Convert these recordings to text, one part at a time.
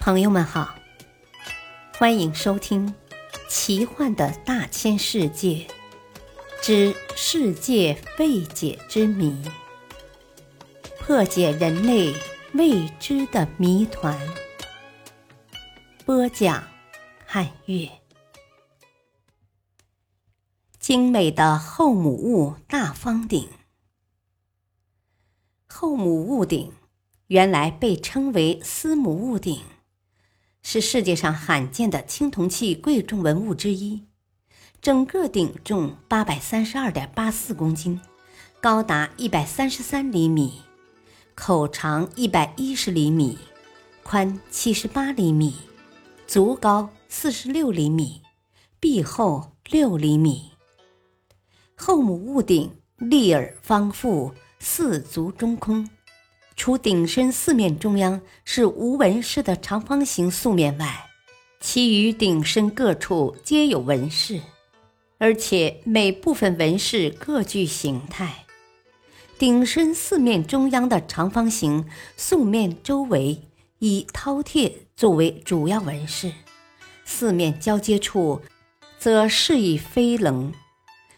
朋友们好，欢迎收听《奇幻的大千世界之世界未解之谜》，破解人类未知的谜团。播讲：汉月。精美的后母戊大方鼎，后母戊鼎原来被称为司母戊鼎。是世界上罕见的青铜器贵重文物之一，整个鼎重八百三十二点八四公斤，高达一百三十三厘米，口长一百一十厘米，宽七十八厘米，足高四十六厘米，壁厚六厘米。后母戊鼎立耳方腹，四足中空。除顶身四面中央是无纹饰的长方形素面外，其余顶身各处皆有纹饰，而且每部分纹饰各具形态。顶身四面中央的长方形素面周围以饕餮作为主要纹饰，四面交接处则饰以飞棱，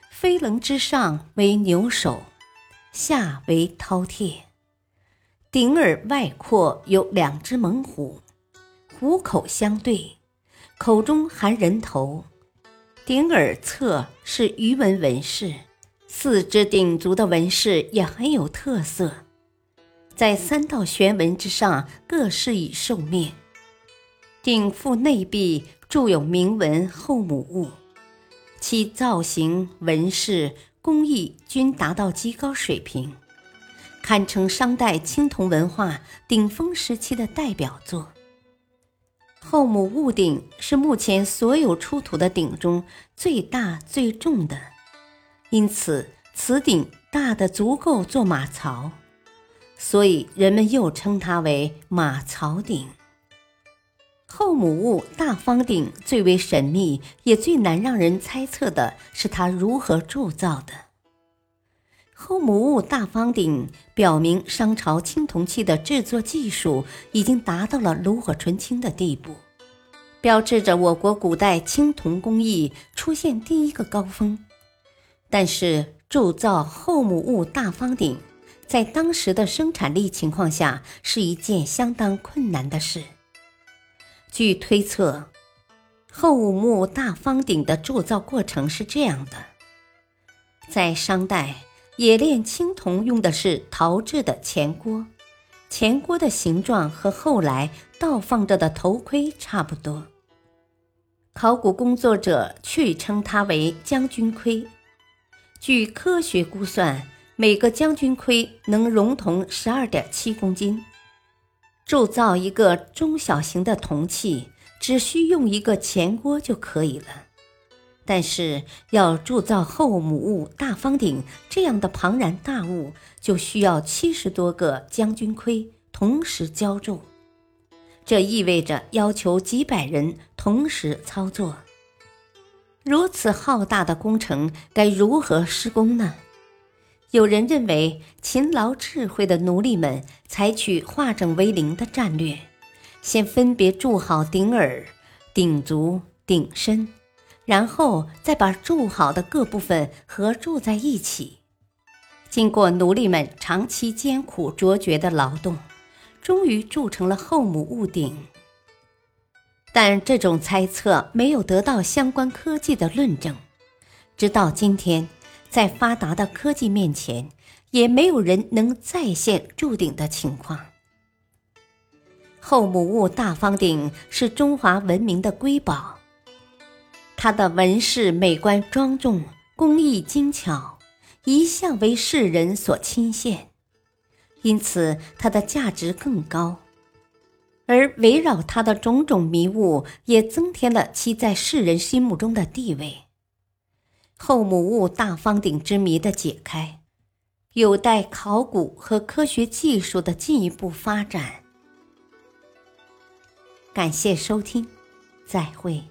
飞棱之上为牛首，下为饕餮。顶耳外扩有两只猛虎，虎口相对，口中含人头。顶耳侧是鱼纹纹饰，四只鼎足的纹饰也很有特色，在三道悬纹之上各饰以兽面。鼎腹内壁铸有铭文“后母戊”，其造型、纹饰、工艺均达到极高水平。堪称商代青铜文化顶峰时期的代表作。后母戊鼎是目前所有出土的鼎中最大最重的，因此此鼎大的足够做马槽，所以人们又称它为马槽鼎。后母戊大方鼎最为神秘，也最难让人猜测的是它如何铸造的。后母戊大方鼎表明，商朝青铜器的制作技术已经达到了炉火纯青的地步，标志着我国古代青铜工艺出现第一个高峰。但是，铸造后母戊大方鼎，在当时的生产力情况下，是一件相当困难的事。据推测，后母大方鼎的铸造过程是这样的：在商代。冶炼青铜用的是陶制的钱锅，钱锅的形状和后来倒放着的头盔差不多。考古工作者却称它为将军盔。据科学估算，每个将军盔能容铜十二点七公斤。铸造一个中小型的铜器，只需用一个钱锅就可以了。但是要铸造后母戊大方鼎这样的庞然大物，就需要七十多个将军盔同时浇铸，这意味着要求几百人同时操作。如此浩大的工程该如何施工呢？有人认为，勤劳智慧的奴隶们采取化整为零的战略，先分别铸好鼎耳、鼎足、鼎身。然后再把铸好的各部分合铸在一起。经过奴隶们长期艰苦卓绝的劳动，终于铸成了后母戊鼎。但这种猜测没有得到相关科技的论证，直到今天，在发达的科技面前，也没有人能再现铸鼎的情况。后母戊大方鼎是中华文明的瑰宝。它的纹饰美观庄重，工艺精巧，一向为世人所钦羡，因此它的价值更高。而围绕它的种种迷雾，也增添了其在世人心目中的地位。后母戊大方鼎之谜的解开，有待考古和科学技术的进一步发展。感谢收听，再会。